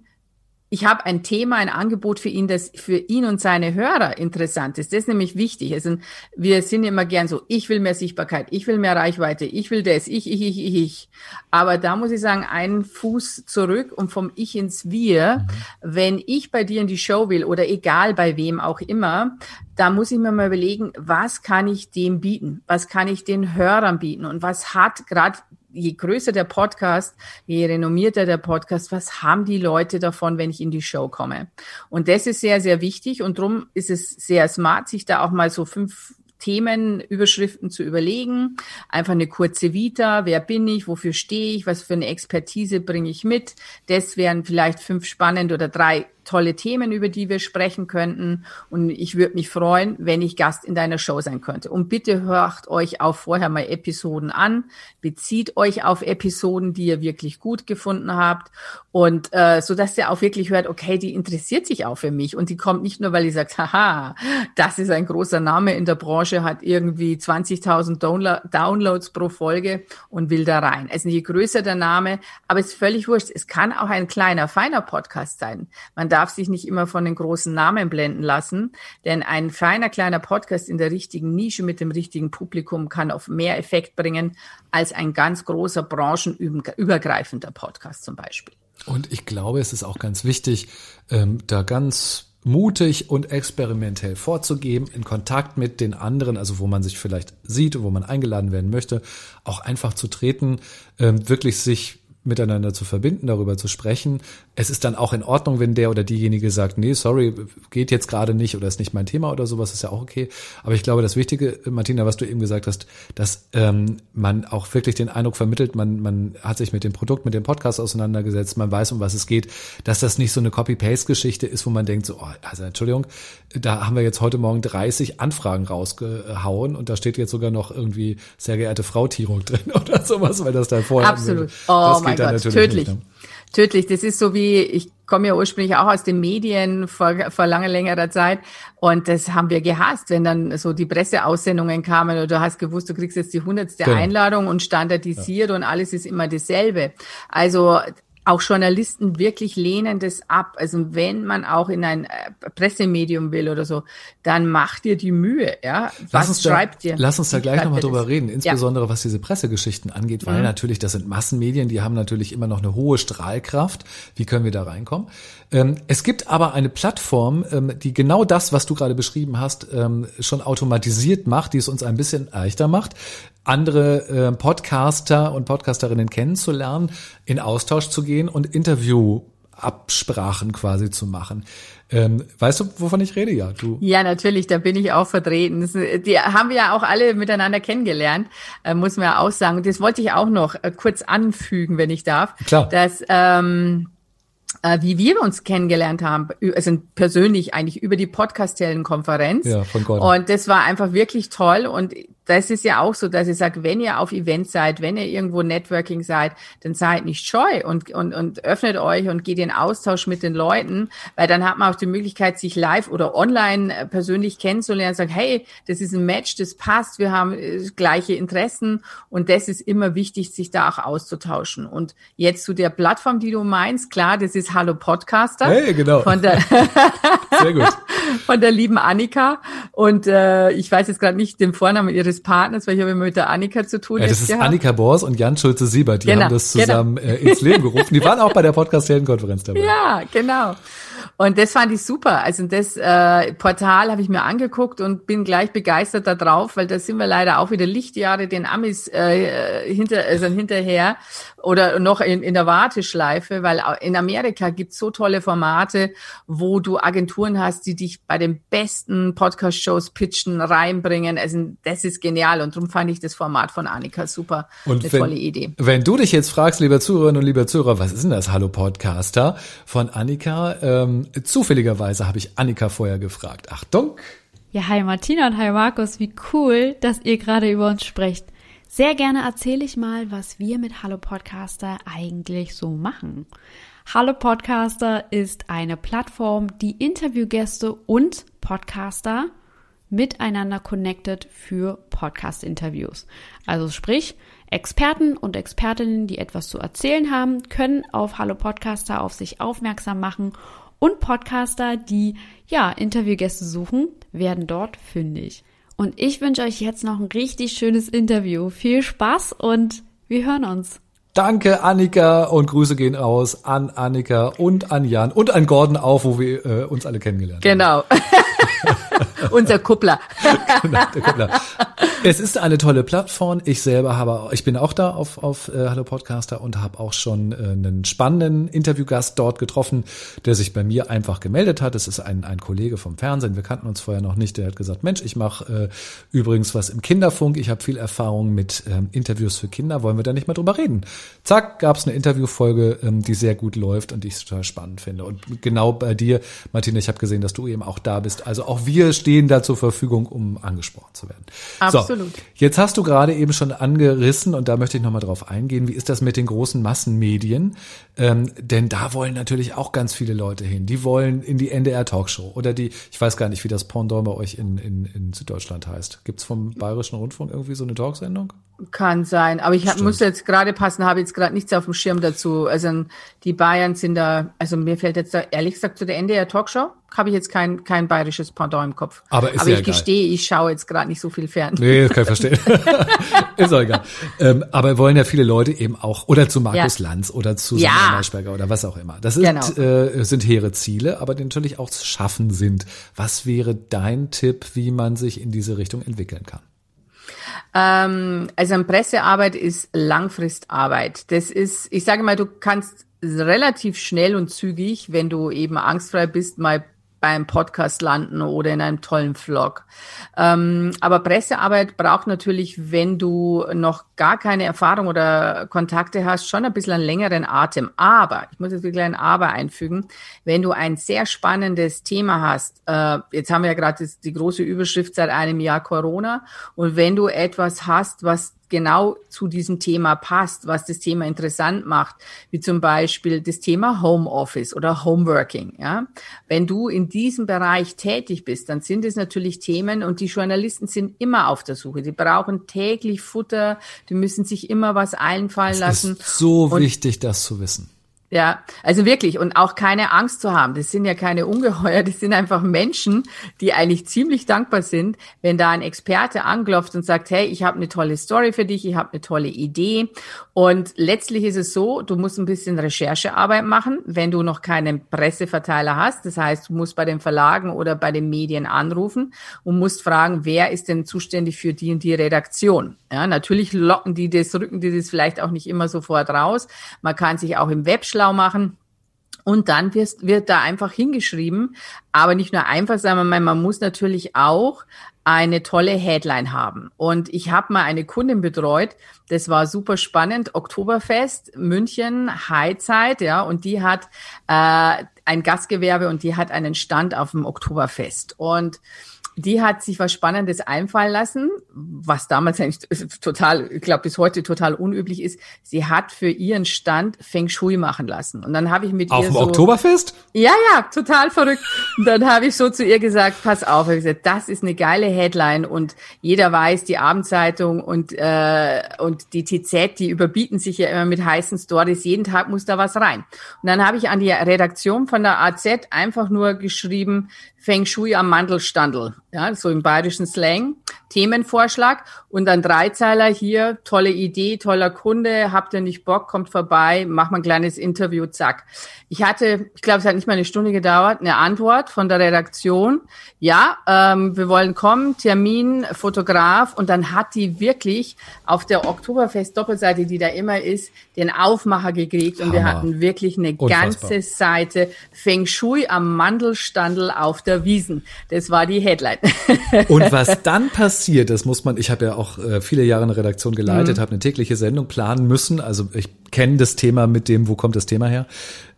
ich habe ein Thema, ein Angebot für ihn, das für ihn und seine Hörer interessant ist. Das ist nämlich wichtig. Also wir sind immer gern so, ich will mehr Sichtbarkeit, ich will mehr Reichweite, ich will das, ich, ich, ich, ich, ich. Aber da muss ich sagen, einen Fuß zurück und vom Ich ins Wir. Mhm. Wenn ich bei dir in die Show will oder egal bei wem auch immer, da muss ich mir mal überlegen, was kann ich dem bieten? Was kann ich den Hörern bieten? Und was hat gerade je größer der Podcast, je renommierter der Podcast, was haben die Leute davon, wenn ich in die Show komme? Und das ist sehr, sehr wichtig und darum ist es sehr smart, sich da auch mal so fünf Themenüberschriften zu überlegen. Einfach eine kurze Vita. Wer bin ich? Wofür stehe ich? Was für eine Expertise bringe ich mit? Das wären vielleicht fünf spannende oder drei tolle Themen, über die wir sprechen könnten. Und ich würde mich freuen, wenn ich Gast in deiner Show sein könnte. Und bitte hört euch auch vorher mal Episoden an, bezieht euch auf Episoden, die ihr wirklich gut gefunden habt und äh, so dass ihr auch wirklich hört, okay, die interessiert sich auch für mich und die kommt nicht nur, weil ihr sagt, haha, das ist ein großer Name in der Branche, hat irgendwie 20.000 Downloads pro Folge und will da rein. Also je größer der Name, aber es ist völlig wurscht. Es kann auch ein kleiner, feiner Podcast sein. Man darf sich nicht immer von den großen Namen blenden lassen, denn ein feiner, kleiner Podcast in der richtigen Nische mit dem richtigen Publikum kann auf mehr Effekt bringen als ein ganz großer branchenübergreifender Podcast zum Beispiel. Und ich glaube, es ist auch ganz wichtig, ähm, da ganz mutig und experimentell vorzugeben, in Kontakt mit den anderen, also wo man sich vielleicht sieht wo man eingeladen werden möchte, auch einfach zu treten, ähm, wirklich sich miteinander zu verbinden, darüber zu sprechen. Es ist dann auch in Ordnung, wenn der oder diejenige sagt, nee, sorry, geht jetzt gerade nicht oder ist nicht mein Thema oder sowas, ist ja auch okay. Aber ich glaube, das Wichtige, Martina, was du eben gesagt hast, dass ähm, man auch wirklich den Eindruck vermittelt, man, man hat sich mit dem Produkt, mit dem Podcast auseinandergesetzt, man weiß, um was es geht, dass das nicht so eine Copy-Paste-Geschichte ist, wo man denkt, so, oh, also Entschuldigung, da haben wir jetzt heute Morgen 30 Anfragen rausgehauen und da steht jetzt sogar noch irgendwie sehr geehrte Frau Tirung drin oder sowas, weil das da vorher. Absolut. Oh mein Gott, tödlich. Nicht, ne? Tödlich. Das ist so wie, ich komme ja ursprünglich auch aus den Medien vor, vor langer, längerer Zeit. Und das haben wir gehasst, wenn dann so die Presseaussendungen kamen oder du hast gewusst, du kriegst jetzt die hundertste genau. Einladung und standardisiert ja. und alles ist immer dasselbe. Also auch Journalisten wirklich lehnen das ab. Also wenn man auch in ein äh, Pressemedium will oder so, dann macht ihr die Mühe, ja. Was lass uns schreibt da, ihr? Lass uns da gleich nochmal drüber reden, insbesondere ja. was diese Pressegeschichten angeht, weil mhm. natürlich, das sind Massenmedien, die haben natürlich immer noch eine hohe Strahlkraft. Wie können wir da reinkommen? Ähm, es gibt aber eine Plattform, ähm, die genau das, was du gerade beschrieben hast, ähm, schon automatisiert macht, die es uns ein bisschen leichter macht andere äh, Podcaster und Podcasterinnen kennenzulernen, in Austausch zu gehen und Interviewabsprachen quasi zu machen. Ähm, weißt du, wovon ich rede? Ja, du. Ja, natürlich, da bin ich auch vertreten. Das, die haben wir ja auch alle miteinander kennengelernt, äh, muss man ja auch sagen. Und das wollte ich auch noch äh, kurz anfügen, wenn ich darf. Klar. Dass ähm, äh, wie wir uns kennengelernt haben, also persönlich eigentlich über die Podcast-Konferenz. Ja, von Gordon. Und das war einfach wirklich toll. Und das ist ja auch so, dass ich sage, wenn ihr auf Events seid, wenn ihr irgendwo Networking seid, dann seid nicht scheu und, und, und öffnet euch und geht in Austausch mit den Leuten, weil dann hat man auch die Möglichkeit, sich live oder online äh, persönlich kennenzulernen, sagen, hey, das ist ein Match, das passt, wir haben äh, gleiche Interessen und das ist immer wichtig, sich da auch auszutauschen. Und jetzt zu der Plattform, die du meinst, klar, das ist Hallo Podcaster. Hey, genau. Von der, Sehr gut. von der lieben Annika und äh, ich weiß jetzt gerade nicht den Vornamen ihres des Partners, weil ich habe immer mit der Annika zu tun. Ja, das ist gehabt. Annika Bors und Jan Schulze-Siebert, die genau, haben das genau. zusammen genau. äh, ins Leben gerufen. Die waren auch bei der Podcast-Heldenkonferenz dabei. Ja, genau. Und das fand ich super. Also das äh, Portal habe ich mir angeguckt und bin gleich begeistert da drauf, weil da sind wir leider auch wieder Lichtjahre den Amis äh, hinter, also hinterher oder noch in, in der Warteschleife, weil in Amerika gibt's so tolle Formate, wo du Agenturen hast, die dich bei den besten Podcast-Shows pitchen, reinbringen. Also das ist genial und darum fand ich das Format von Annika super. Und eine wenn, tolle Idee. Wenn du dich jetzt fragst, lieber Zuhörerinnen und lieber Zuhörer, was ist denn das Hallo Podcaster von Annika? Ähm, zufälligerweise habe ich Annika vorher gefragt. Achtung! Ja, hi Martina und hi Markus, wie cool, dass ihr gerade über uns sprecht. Sehr gerne erzähle ich mal, was wir mit Hallo Podcaster eigentlich so machen. Hallo Podcaster ist eine Plattform, die Interviewgäste und Podcaster miteinander connected für Podcast-Interviews. Also sprich, Experten und Expertinnen, die etwas zu erzählen haben, können auf Hallo Podcaster auf sich aufmerksam machen und Podcaster, die ja Interviewgäste suchen, werden dort fündig. Und ich wünsche euch jetzt noch ein richtig schönes Interview. Viel Spaß und wir hören uns. Danke, Annika, und Grüße gehen aus an Annika und an Jan und an Gordon auch, wo wir äh, uns alle kennengelernt genau. haben. Genau. Unser Kuppler. genau, der Kuppler. Es ist eine tolle Plattform. Ich selber habe, ich bin auch da auf, auf äh, Hallo Podcaster und habe auch schon äh, einen spannenden Interviewgast dort getroffen, der sich bei mir einfach gemeldet hat. Das ist ein, ein Kollege vom Fernsehen. Wir kannten uns vorher noch nicht. Der hat gesagt, Mensch, ich mache äh, übrigens was im Kinderfunk. Ich habe viel Erfahrung mit ähm, Interviews für Kinder. Wollen wir da nicht mal drüber reden? Zack, gab es eine Interviewfolge, ähm, die sehr gut läuft und die ich total spannend finde. Und genau bei dir, Martina, ich habe gesehen, dass du eben auch da bist. Also auch wir stehen da zur Verfügung, um angesprochen zu werden. Absolut. So, jetzt hast du gerade eben schon angerissen und da möchte ich nochmal drauf eingehen. Wie ist das mit den großen Massenmedien? Ähm, denn da wollen natürlich auch ganz viele Leute hin. Die wollen in die NDR Talkshow oder die, ich weiß gar nicht, wie das Pendant bei euch in, in, in Süddeutschland heißt. Gibt's vom Bayerischen Rundfunk irgendwie so eine Talksendung? Kann sein, aber ich hab, muss jetzt gerade passen, habe jetzt gerade nichts auf dem Schirm dazu. Also die Bayern sind da, also mir fällt jetzt da ehrlich gesagt zu der NDR Talkshow habe ich jetzt kein kein bayerisches Pendant im Kopf. Aber ist aber ja ich gestehe, ich schaue jetzt gerade nicht so viel fern. Nee, das kann ich verstehen. ist auch egal. Ähm, aber wollen ja viele Leute eben auch oder zu Markus Ja. Lanz oder zu Ja. Sandra Maischberger oder was auch immer. Das sind, Genau. äh, sind hehre Ziele, aber die natürlich auch zu schaffen sind. Was wäre dein Tipp, wie man sich in diese Richtung entwickeln kann? Ähm, also eine Pressearbeit ist Langfristarbeit. Das ist, ich sage mal, du kannst relativ schnell und zügig, wenn du eben angstfrei bist, mal beim Podcast landen oder in einem tollen Vlog. Ähm, aber Pressearbeit braucht natürlich, wenn du noch gar keine Erfahrung oder Kontakte hast, schon ein bisschen einen längeren Atem. Aber, ich muss jetzt wirklich ein Aber einfügen, wenn du ein sehr spannendes Thema hast, äh, jetzt haben wir ja gerade die große Überschrift seit einem Jahr Corona, und wenn du etwas hast, was genau zu diesem Thema passt, was das Thema interessant macht, wie zum Beispiel das Thema Homeoffice oder Homeworking. Ja, wenn du in diesem Bereich tätig bist, dann sind es natürlich Themen und die Journalisten sind immer auf der Suche. Die brauchen täglich Futter, die müssen sich immer was einfallen lassen. ist so Und- wichtig, das zu wissen. Ja, also wirklich und auch keine Angst zu haben. Das sind ja keine Ungeheuer, das sind einfach Menschen, die eigentlich ziemlich dankbar sind, wenn da ein Experte anklopft und sagt, hey, ich habe eine tolle Story für dich, ich habe eine tolle Idee. Und letztlich ist es so, du musst ein bisschen Recherchearbeit machen, wenn du noch keinen Presseverteiler hast. Das heißt, du musst bei den Verlagen oder bei den Medien anrufen und musst fragen, wer ist denn zuständig für die und die Redaktion. Ja, natürlich locken die das, rücken die das vielleicht auch nicht immer sofort raus. Man kann sich auch im Web schlau machen. Und dann wirst, wird da einfach hingeschrieben, aber nicht nur einfach, sondern man, man muss natürlich auch eine tolle Headline haben. Und ich habe mal eine Kundin betreut, das war super spannend, Oktoberfest, München, Highzeit, ja, und die hat äh, ein Gastgewerbe und die hat einen Stand auf dem Oktoberfest. Und die hat sich was Spannendes einfallen lassen, was damals eigentlich total, ich glaube bis heute total unüblich ist. Sie hat für ihren Stand Feng Shui machen lassen. Und dann habe ich mit Auf ihr dem so Oktoberfest? ja, ja, total verrückt. Und dann habe ich so zu ihr gesagt, pass auf, ich gesagt, das ist eine geile Headline und jeder weiß, die Abendzeitung und äh, und die TZ, die überbieten sich ja immer mit heißen Stories. Jeden Tag muss da was rein. Und dann habe ich an die Redaktion von der AZ einfach nur geschrieben, Feng Shui am Mandelstandel, ja, so im bayerischen Slang, Themenvorschlag und dann Dreizeiler hier, tolle Idee, toller Kunde, habt ihr nicht Bock, kommt vorbei, mach mal ein kleines Interview, zack. Ich hatte, ich glaube, es hat nicht mal eine Stunde gedauert, eine Antwort von der Redaktion, ja, ähm, wir wollen kommen, Termin, Fotograf und dann hat die wirklich auf der Oktoberfest-Doppelseite, die da immer ist, den Aufmacher gekriegt und wir Hammer. hatten wirklich eine Unfassbar. ganze Seite Feng Shui am Mandelstandel auf der Wiesen. Das war die Headline. Und was dann passiert, das muss man, ich habe ja auch äh, viele Jahre eine Redaktion Mhm. geleitet, habe eine tägliche Sendung planen müssen. Also ich kenne das Thema mit dem, wo kommt das Thema her.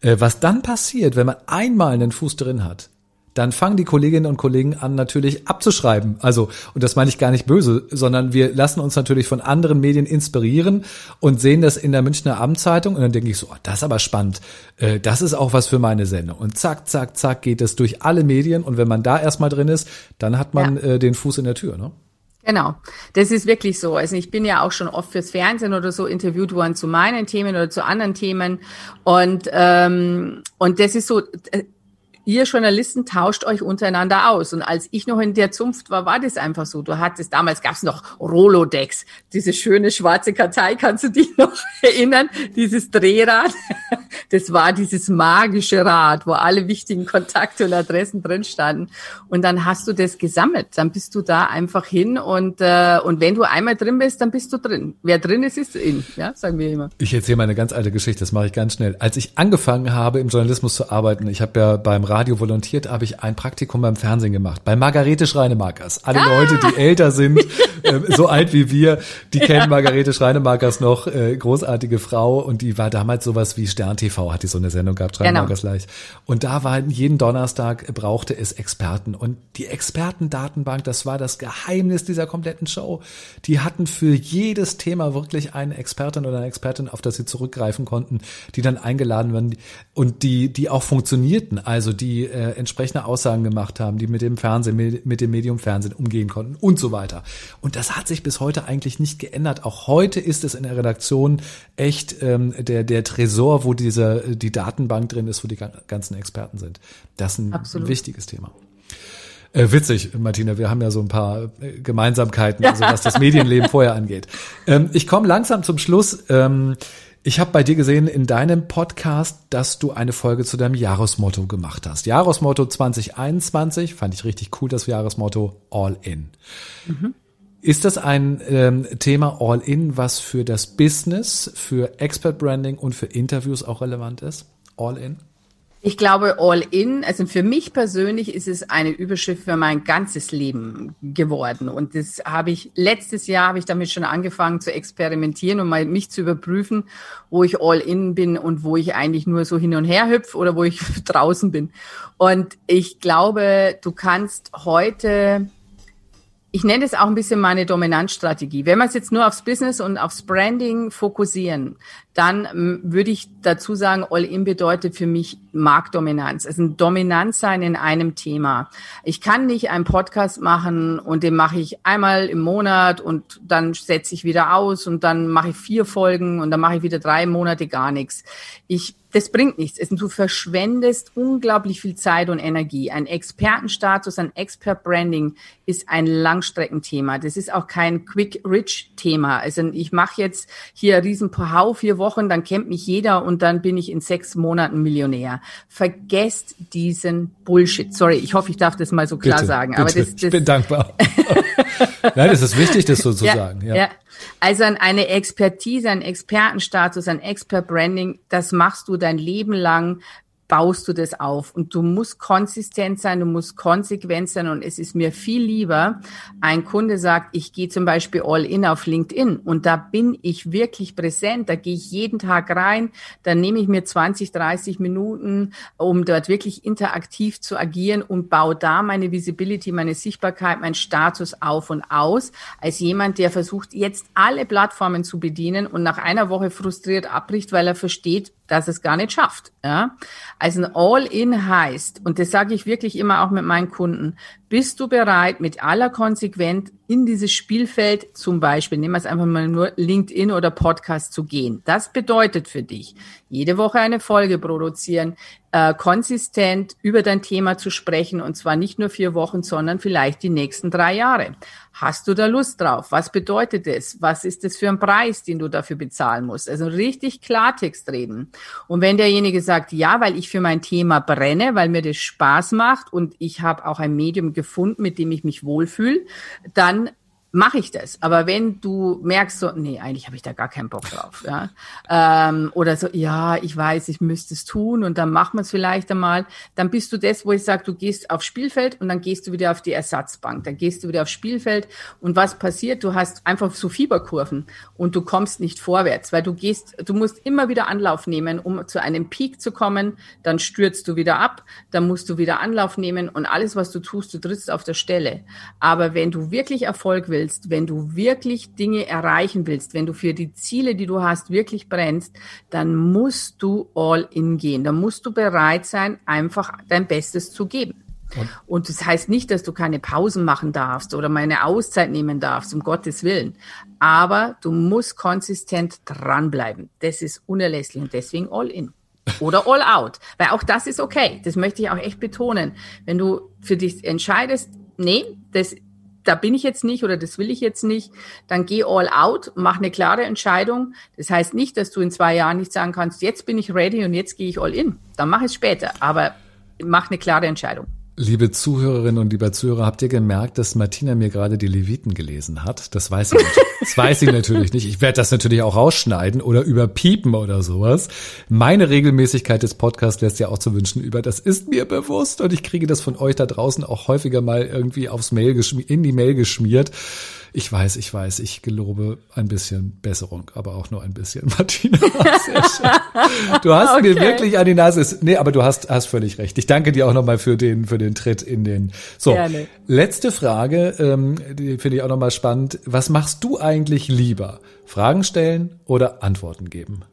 Äh, was dann passiert, wenn man einmal einen Fuß drin hat, dann fangen die Kolleginnen und Kollegen an, natürlich abzuschreiben. Also, und das meine ich gar nicht böse, sondern wir lassen uns natürlich von anderen Medien inspirieren und sehen das in der Münchner Abendzeitung und dann denke ich so, oh, das ist aber spannend. Äh, Das ist auch was für meine Sendung. Und zack, zack, zack geht es durch alle Medien und wenn man da erstmal drin ist, dann hat man äh, den Fuß in der Tür, ne? Genau, das ist wirklich so. Also ich bin ja auch schon oft fürs Fernsehen oder so interviewt worden zu meinen Themen oder zu anderen Themen und ähm, und das ist so. Ihr Journalisten tauscht euch untereinander aus. Und als ich noch in der Zunft war, war das einfach so. Du hattest, damals gab es noch Rolodex, diese schöne schwarze Kartei, kannst du dich noch erinnern? Dieses Drehrad. das war dieses magische Rad, wo alle wichtigen Kontakte und Adressen drin standen. Und dann hast du das gesammelt. Dann bist du da einfach hin und, äh, und wenn du einmal drin bist, dann bist du drin. Wer drin ist, ist in, ja, sagen wir immer. Ich erzähle mal eine ganz alte Geschichte, das mache ich ganz schnell. Als ich angefangen habe, im Journalismus zu arbeiten, ich habe ja beim Radio volontiert, habe ich ein Praktikum beim Fernsehen gemacht, bei Margarete Schreinemakers. Alle ah! Leute, die älter sind, äh, so alt wie wir, die kennen ja. Margarete Schreinemakers noch, äh, großartige Frau und die war damals sowas wie Stern TV, hat die so eine Sendung gehabt, Schreinemakers genau. leicht. Und da war jeden Donnerstag brauchte es Experten und die Expertendatenbank, das war das Geheimnis dieser kompletten Show. Die hatten für jedes Thema wirklich eine Expertin oder eine Expertin, auf das sie zurückgreifen konnten, die dann eingeladen werden und die, die auch funktionierten, also die äh, entsprechende Aussagen gemacht haben, die mit dem Fernsehen, mit dem Medium Fernsehen umgehen konnten und so weiter. Und das hat sich bis heute eigentlich nicht geändert. Auch heute ist es in der Redaktion echt ähm, der, der Tresor, wo diese, die Datenbank drin ist, wo die ganzen Experten sind. Das ist ein Absolut. wichtiges Thema. Äh, witzig, Martina, wir haben ja so ein paar äh, Gemeinsamkeiten, also was das Medienleben vorher angeht. Ähm, ich komme langsam zum Schluss. Ähm, ich habe bei dir gesehen in deinem Podcast, dass du eine Folge zu deinem Jahresmotto gemacht hast. Jahresmotto 2021, fand ich richtig cool, das Jahresmotto All In. Mhm. Ist das ein ähm, Thema All In, was für das Business, für Expert Branding und für Interviews auch relevant ist? All In? Ich glaube, all in, also für mich persönlich ist es eine Überschrift für mein ganzes Leben geworden. Und das habe ich, letztes Jahr habe ich damit schon angefangen zu experimentieren und mal mich zu überprüfen, wo ich all in bin und wo ich eigentlich nur so hin und her hüpfe oder wo ich draußen bin. Und ich glaube, du kannst heute ich nenne es auch ein bisschen meine Dominanzstrategie. Wenn wir es jetzt nur aufs Business und aufs Branding fokussieren, dann ähm, würde ich dazu sagen, All-In bedeutet für mich Marktdominanz. Also ein Dominanz sein in einem Thema. Ich kann nicht einen Podcast machen und den mache ich einmal im Monat und dann setze ich wieder aus und dann mache ich vier Folgen und dann mache ich wieder drei Monate gar nichts. Ich das bringt nichts. Du verschwendest unglaublich viel Zeit und Energie. Ein Expertenstatus, ein Expert-Branding ist ein Langstreckenthema. Das ist auch kein Quick-Rich-Thema. Also ich mache jetzt hier riesen Hau vier Wochen, dann kennt mich jeder und dann bin ich in sechs Monaten Millionär. Vergesst diesen Bullshit. Sorry, ich hoffe, ich darf das mal so klar bitte, sagen. Bitte. Aber das, das ich bin dankbar. Nein, es ist wichtig, das so zu ja, sagen. Ja. ja. Also eine Expertise, ein Expertenstatus, ein Expert-Branding, das machst du dein Leben lang, baust du das auf. Und du musst konsistent sein, du musst konsequent sein. Und es ist mir viel lieber, ein Kunde sagt, ich gehe zum Beispiel all in auf LinkedIn und da bin ich wirklich präsent, da gehe ich jeden Tag rein, dann nehme ich mir 20, 30 Minuten, um dort wirklich interaktiv zu agieren und baue da meine Visibility, meine Sichtbarkeit, mein Status auf und aus, als jemand, der versucht, jetzt alle Plattformen zu bedienen und nach einer Woche frustriert abbricht, weil er versteht, dass es gar nicht schafft. Ja? Also ein All-in heißt, und das sage ich wirklich immer auch mit meinen Kunden, bist du bereit, mit aller Konsequenz in dieses Spielfeld, zum Beispiel, nehmen wir es einfach mal nur LinkedIn oder Podcast zu gehen? Das bedeutet für dich, jede Woche eine Folge produzieren, äh, konsistent über dein Thema zu sprechen und zwar nicht nur vier Wochen, sondern vielleicht die nächsten drei Jahre. Hast du da Lust drauf? Was bedeutet es? Was ist das für ein Preis, den du dafür bezahlen musst? Also richtig Klartext reden. Und wenn derjenige sagt, ja, weil ich für mein Thema brenne, weil mir das Spaß macht und ich habe auch ein Medium gefunden, mit dem ich mich wohlfühle, dann mache ich das. Aber wenn du merkst so, nee, eigentlich habe ich da gar keinen Bock drauf, ja, ähm, oder so, ja, ich weiß, ich müsste es tun und dann machen wir es vielleicht einmal, dann bist du das, wo ich sage, du gehst aufs Spielfeld und dann gehst du wieder auf die Ersatzbank, dann gehst du wieder aufs Spielfeld und was passiert? Du hast einfach so Fieberkurven und du kommst nicht vorwärts, weil du gehst, du musst immer wieder Anlauf nehmen, um zu einem Peak zu kommen, dann stürzt du wieder ab, dann musst du wieder Anlauf nehmen und alles, was du tust, du trittst auf der Stelle. Aber wenn du wirklich Erfolg willst, willst, wenn du wirklich Dinge erreichen willst, wenn du für die Ziele, die du hast, wirklich brennst, dann musst du all in gehen. Dann musst du bereit sein, einfach dein Bestes zu geben. Und? und das heißt nicht, dass du keine Pausen machen darfst oder mal eine Auszeit nehmen darfst, um Gottes Willen. Aber du musst konsistent dranbleiben. Das ist unerlässlich und deswegen all in. Oder all out. Weil auch das ist okay. Das möchte ich auch echt betonen. Wenn du für dich entscheidest, nee, das da bin ich jetzt nicht oder das will ich jetzt nicht, dann geh all out, mach eine klare Entscheidung. Das heißt nicht, dass du in zwei Jahren nicht sagen kannst, jetzt bin ich ready und jetzt gehe ich all in. Dann mach es später, aber mach eine klare Entscheidung. Liebe Zuhörerinnen und lieber Zuhörer, habt ihr gemerkt, dass Martina mir gerade die Leviten gelesen hat? Das weiß ich, nicht. das weiß ich natürlich nicht. Ich werde das natürlich auch rausschneiden oder überpiepen oder sowas. Meine Regelmäßigkeit des Podcasts lässt ja auch zu wünschen über. Das ist mir bewusst und ich kriege das von euch da draußen auch häufiger mal irgendwie aufs Mail in die Mail geschmiert. Ich weiß, ich weiß, ich gelobe ein bisschen Besserung, aber auch nur ein bisschen, Martina. Du hast okay. mir wirklich an die Nase. Nee, aber du hast, hast völlig recht. Ich danke dir auch nochmal für den, für den Tritt in den. So, Gerne. letzte Frage, ähm, die finde ich auch nochmal spannend. Was machst du eigentlich lieber? Fragen stellen oder Antworten geben?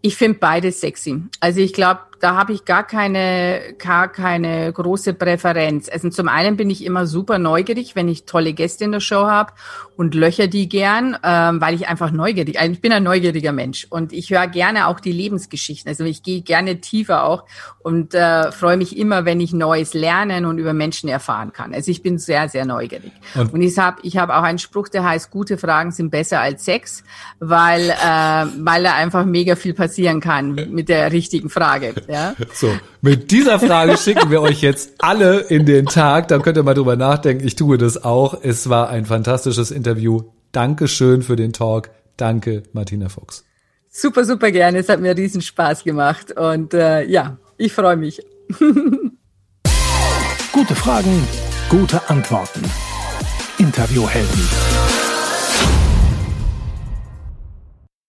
Ich finde beides sexy. Also ich glaube, da habe ich gar keine, gar keine große Präferenz. Also zum einen bin ich immer super neugierig, wenn ich tolle Gäste in der Show habe und löcher die gern, ähm, weil ich einfach neugierig, also ich bin ein neugieriger Mensch und ich höre gerne auch die Lebensgeschichten. Also ich gehe gerne tiefer auch und äh, freue mich immer, wenn ich Neues lernen und über Menschen erfahren kann. Also ich bin sehr, sehr neugierig. Und, und ich habe ich hab auch einen Spruch, der heißt, gute Fragen sind besser als Sex, weil, äh, weil da einfach mega viel passieren kann mit der richtigen Frage. Ja? So, mit dieser Frage schicken wir euch jetzt alle in den Tag. Dann könnt ihr mal drüber nachdenken. Ich tue das auch. Es war ein fantastisches Interview. Dankeschön für den Talk. Danke, Martina Fuchs. Super, super gerne. Es hat mir riesen Spaß gemacht. Und äh, ja, ich freue mich. Gute Fragen, gute Antworten. Interviewhelden.